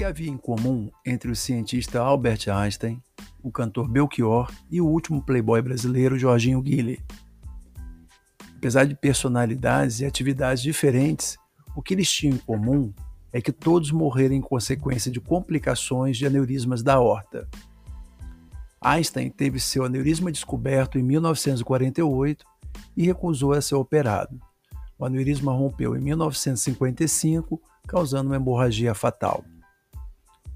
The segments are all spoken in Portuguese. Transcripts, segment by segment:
que havia em comum entre o cientista Albert Einstein, o cantor Belchior e o último playboy brasileiro Jorginho Guille? Apesar de personalidades e atividades diferentes, o que eles tinham em comum é que todos morreram em consequência de complicações de aneurismas da aorta. Einstein teve seu aneurisma descoberto em 1948 e recusou a ser operado. O aneurisma rompeu em 1955, causando uma hemorragia fatal.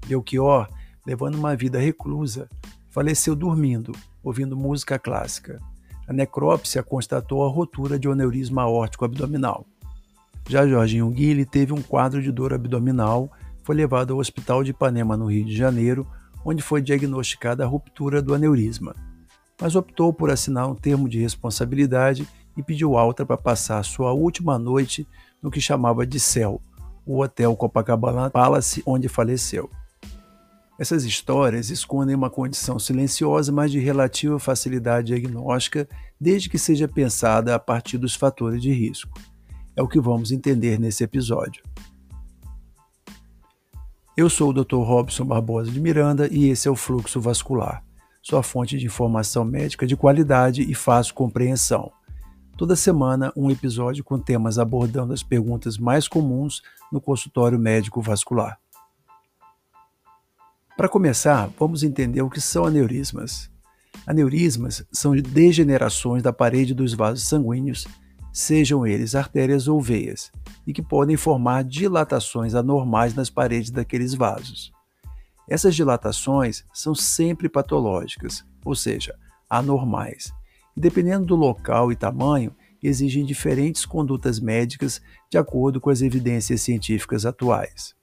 Belchior, levando uma vida reclusa, faleceu dormindo, ouvindo música clássica. A necrópsia constatou a rotura de um aneurisma aórtico abdominal. Já Jorginho Guille teve um quadro de dor abdominal, foi levado ao Hospital de Ipanema, no Rio de Janeiro, onde foi diagnosticada a ruptura do aneurisma. Mas optou por assinar um termo de responsabilidade e pediu alta para passar sua última noite no que chamava de céu, o Hotel Copacabana Palace, onde faleceu. Essas histórias escondem uma condição silenciosa, mas de relativa facilidade diagnóstica, desde que seja pensada a partir dos fatores de risco. É o que vamos entender nesse episódio. Eu sou o Dr. Robson Barbosa de Miranda e esse é o Fluxo Vascular, sua fonte de informação médica de qualidade e fácil compreensão. Toda semana, um episódio com temas abordando as perguntas mais comuns no consultório médico vascular. Para começar, vamos entender o que são aneurismas. Aneurismas são degenerações da parede dos vasos sanguíneos sejam eles artérias ou veias, e que podem formar dilatações anormais nas paredes daqueles vasos. Essas dilatações são sempre patológicas, ou seja, anormais, e dependendo do local e tamanho, exigem diferentes condutas médicas de acordo com as evidências científicas atuais.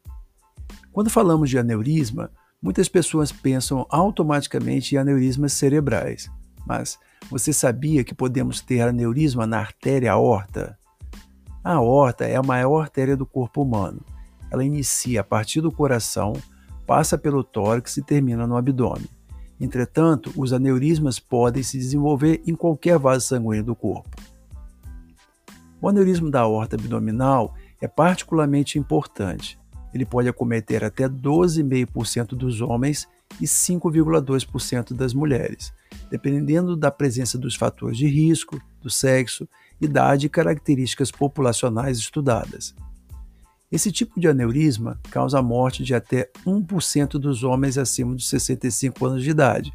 Quando falamos de aneurisma, muitas pessoas pensam automaticamente em aneurismas cerebrais, mas você sabia que podemos ter aneurisma na artéria aorta? A aorta é a maior artéria do corpo humano. Ela inicia a partir do coração, passa pelo tórax e termina no abdômen. Entretanto, os aneurismas podem se desenvolver em qualquer vaso sanguíneo do corpo. O aneurisma da aorta abdominal é particularmente importante. Ele pode acometer até 12,5% dos homens e 5,2% das mulheres, dependendo da presença dos fatores de risco, do sexo, idade e características populacionais estudadas. Esse tipo de aneurisma causa a morte de até 1% dos homens acima de 65 anos de idade,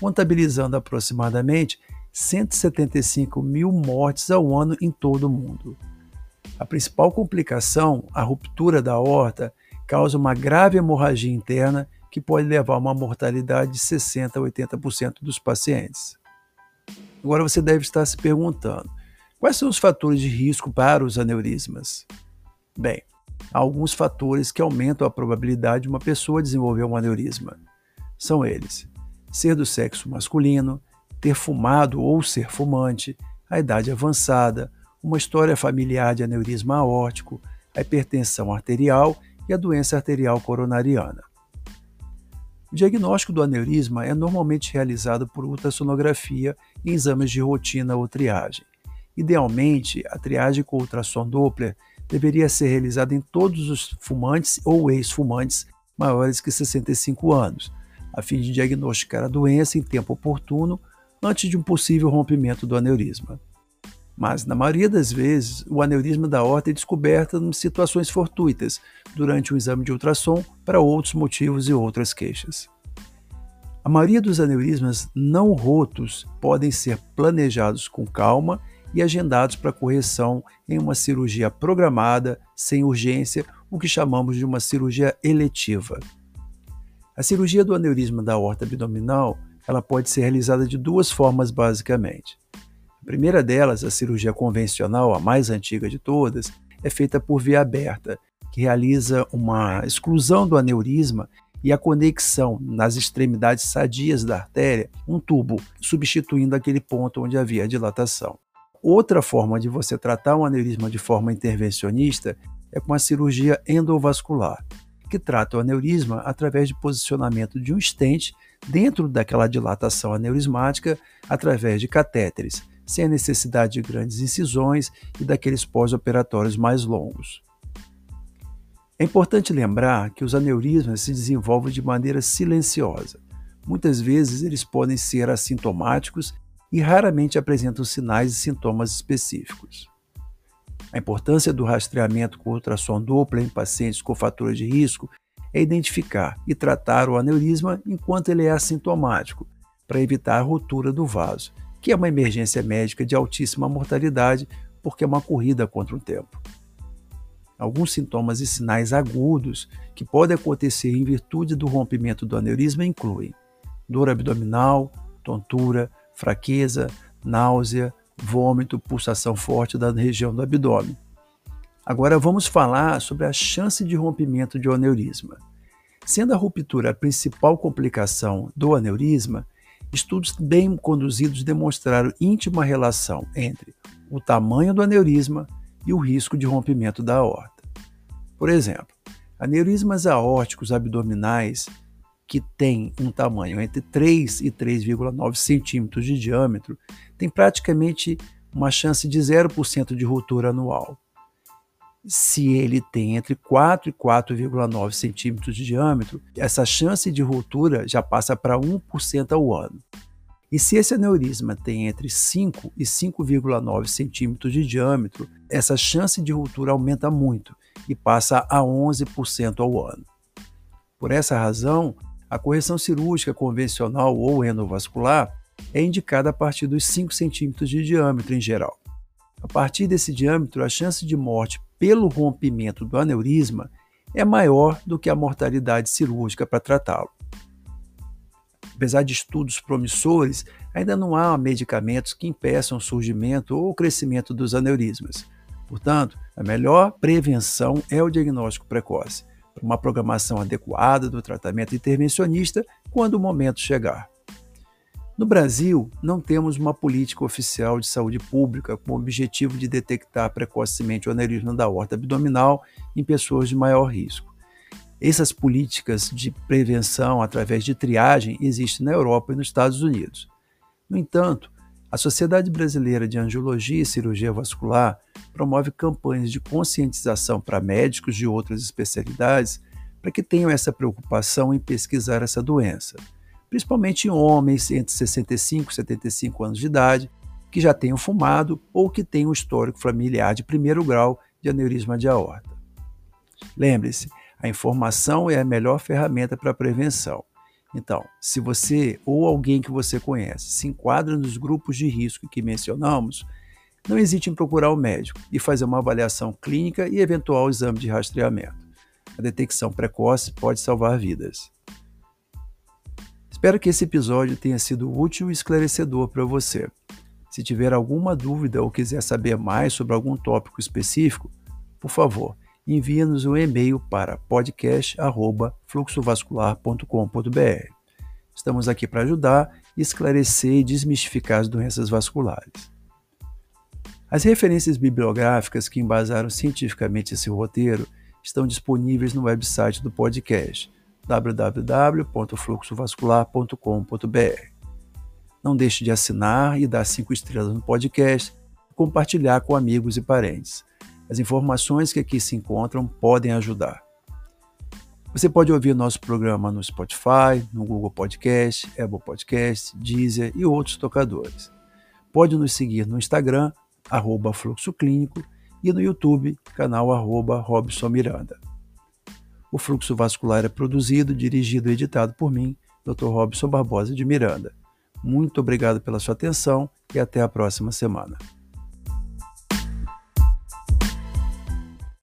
contabilizando aproximadamente 175 mil mortes ao ano em todo o mundo. A principal complicação, a ruptura da aorta, causa uma grave hemorragia interna que pode levar a uma mortalidade de 60% a 80% dos pacientes. Agora você deve estar se perguntando: quais são os fatores de risco para os aneurismas? Bem, há alguns fatores que aumentam a probabilidade de uma pessoa desenvolver um aneurisma. São eles: ser do sexo masculino, ter fumado ou ser fumante, a idade avançada, uma história familiar de aneurisma aórtico, a hipertensão arterial e a doença arterial coronariana. O diagnóstico do aneurisma é normalmente realizado por ultrassonografia em exames de rotina ou triagem. Idealmente, a triagem com ultrassom Doppler deveria ser realizada em todos os fumantes ou ex-fumantes maiores que 65 anos, a fim de diagnosticar a doença em tempo oportuno antes de um possível rompimento do aneurisma. Mas, na maioria das vezes, o aneurisma da aorta é descoberto em situações fortuitas, durante um exame de ultrassom, para outros motivos e outras queixas. A maioria dos aneurismas não rotos podem ser planejados com calma e agendados para correção em uma cirurgia programada, sem urgência, o que chamamos de uma cirurgia eletiva. A cirurgia do aneurisma da aorta abdominal ela pode ser realizada de duas formas basicamente primeira delas, a cirurgia convencional, a mais antiga de todas, é feita por via aberta, que realiza uma exclusão do aneurisma e a conexão nas extremidades sadias da artéria, um tubo, substituindo aquele ponto onde havia dilatação. Outra forma de você tratar um aneurisma de forma intervencionista é com a cirurgia endovascular, que trata o aneurisma através de posicionamento de um stent dentro daquela dilatação aneurismática através de catéteres, sem a necessidade de grandes incisões e daqueles pós-operatórios mais longos. É importante lembrar que os aneurismas se desenvolvem de maneira silenciosa. Muitas vezes eles podem ser assintomáticos e raramente apresentam sinais e sintomas específicos. A importância do rastreamento com ultrassom dupla em pacientes com fatores de risco é identificar e tratar o aneurisma enquanto ele é assintomático, para evitar a ruptura do vaso, que é uma emergência médica de altíssima mortalidade porque é uma corrida contra o tempo. Alguns sintomas e sinais agudos que podem acontecer em virtude do rompimento do aneurisma incluem dor abdominal, tontura, fraqueza, náusea, vômito, pulsação forte da região do abdômen. Agora vamos falar sobre a chance de rompimento de aneurisma. Sendo a ruptura a principal complicação do aneurisma, estudos bem conduzidos demonstraram íntima relação entre o tamanho do aneurisma e o risco de rompimento da aorta. Por exemplo, aneurismas aórticos abdominais que têm um tamanho entre 3 e 3,9 centímetros de diâmetro têm praticamente uma chance de 0% de ruptura anual. Se ele tem entre 4 e 4,9 centímetros de diâmetro, essa chance de ruptura já passa para 1% ao ano. E se esse aneurisma tem entre 5 e 5,9 centímetros de diâmetro, essa chance de ruptura aumenta muito e passa a 11% ao ano. Por essa razão, a correção cirúrgica convencional ou endovascular é indicada a partir dos 5 centímetros de diâmetro em geral. A partir desse diâmetro, a chance de morte pelo rompimento do aneurisma é maior do que a mortalidade cirúrgica para tratá-lo. Apesar de estudos promissores, ainda não há medicamentos que impeçam o surgimento ou o crescimento dos aneurismas. Portanto, a melhor prevenção é o diagnóstico precoce, uma programação adequada do tratamento intervencionista quando o momento chegar. No Brasil, não temos uma política oficial de saúde pública com o objetivo de detectar precocemente o aneurisma da horta abdominal em pessoas de maior risco. Essas políticas de prevenção através de triagem existem na Europa e nos Estados Unidos. No entanto, a Sociedade Brasileira de Angiologia e Cirurgia Vascular promove campanhas de conscientização para médicos de outras especialidades para que tenham essa preocupação em pesquisar essa doença, principalmente em homens entre 65 e 75 anos de idade que já tenham fumado ou que tenham histórico familiar de primeiro grau de aneurisma de aorta. Lembre-se, a informação é a melhor ferramenta para a prevenção. Então, se você ou alguém que você conhece se enquadra nos grupos de risco que mencionamos, não hesite em procurar o médico e fazer uma avaliação clínica e eventual exame de rastreamento. A detecção precoce pode salvar vidas. Espero que esse episódio tenha sido útil e esclarecedor para você. Se tiver alguma dúvida ou quiser saber mais sobre algum tópico específico, por favor, envie-nos um e-mail para podcast@fluxovascular.com.br. Estamos aqui para ajudar, esclarecer e desmistificar as doenças vasculares. As referências bibliográficas que embasaram cientificamente esse roteiro estão disponíveis no website do podcast www.fluxovascular.com.br. Não deixe de assinar e dar cinco estrelas no podcast e compartilhar com amigos e parentes. As informações que aqui se encontram podem ajudar. Você pode ouvir nosso programa no Spotify, no Google Podcast, Apple Podcast, Deezer e outros tocadores. Pode nos seguir no Instagram, arroba Fluxo Clínico, e no YouTube, canal arroba Robson Miranda. O Fluxo Vascular é produzido, dirigido e editado por mim, Dr. Robson Barbosa de Miranda. Muito obrigado pela sua atenção e até a próxima semana.